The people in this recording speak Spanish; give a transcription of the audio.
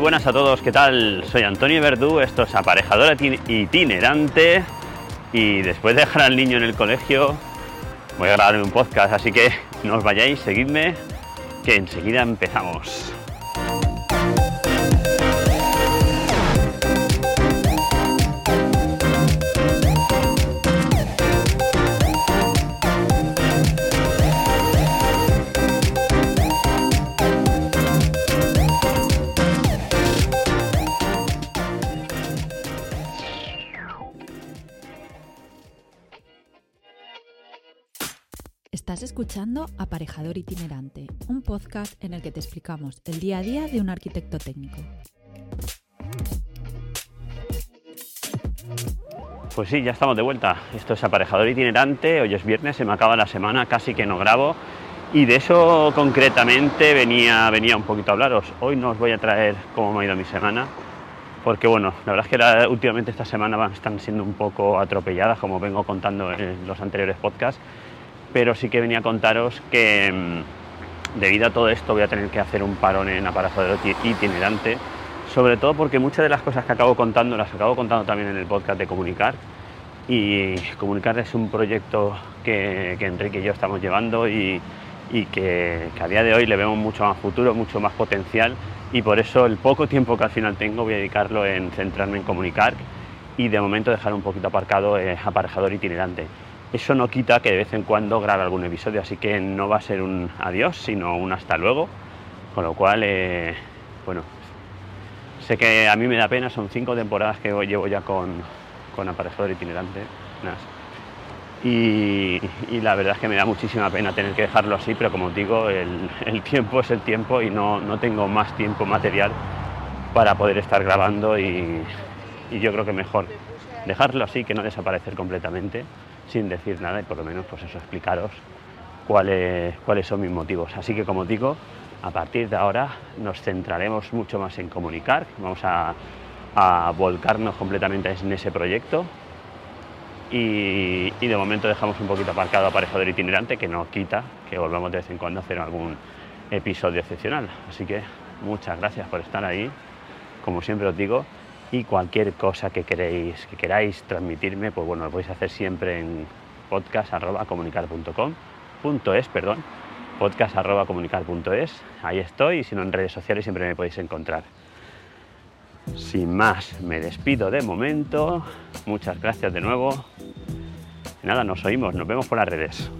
buenas a todos, ¿qué tal? Soy Antonio Verdú, esto es aparejador itinerante y después de dejar al niño en el colegio voy a grabar un podcast, así que no os vayáis, seguidme, que enseguida empezamos. Estás escuchando Aparejador Itinerante, un podcast en el que te explicamos el día a día de un arquitecto técnico. Pues sí, ya estamos de vuelta. Esto es Aparejador Itinerante, hoy es viernes, se me acaba la semana, casi que no grabo. Y de eso concretamente venía, venía un poquito a hablaros. Hoy no os voy a traer cómo me ha ido mi semana, porque bueno, la verdad es que últimamente esta semana están siendo un poco atropelladas, como vengo contando en los anteriores podcasts pero sí que venía a contaros que mm, debido a todo esto voy a tener que hacer un parón en aparejador itinerante, sobre todo porque muchas de las cosas que acabo contando las acabo contando también en el podcast de Comunicar. Y Comunicar es un proyecto que, Enrique y yo estamos llevando y, que, que, a día de hoy le vemos mucho más futuro, mucho más potencial y por eso el poco tiempo que al final tengo voy a dedicarlo en centrarme en comunicar y de momento dejar un poquito aparcado eh, aparejador itinerante. Eso no quita que de vez en cuando grabe algún episodio, así que no va a ser un adiós, sino un hasta luego. Con lo cual, eh, bueno, sé que a mí me da pena, son cinco temporadas que llevo ya con, con aparejador itinerante. Y, la verdad es que me da muchísima pena tener que dejarlo así, pero como os digo, el, tiempo es el tiempo y no, no, tengo más tiempo material para poder estar grabando y, y yo creo que mejor dejarlo así que no desaparecer completamente sin decir nada y por lo menos pues eso explicaros cuáles, cuáles son mis motivos. Así que como digo, a partir de ahora nos centraremos mucho más en comunicar, vamos a, volcarnos completamente en ese proyecto y, de momento dejamos un poquito aparcado aparejador itinerante que no quita que volvamos de vez en cuando a hacer algún episodio excepcional. Así que muchas gracias por estar ahí. Como siempre os digo, y cualquier cosa que queréis que queráis transmitirme pues bueno lo podéis hacer siempre en podcast@comunicar.com.es perdón podcast@comunicar.es ahí estoy y si no en redes sociales siempre me podéis encontrar. Sin más me despido de momento muchas gracias de nuevo nada nos oímos nos vemos por las redes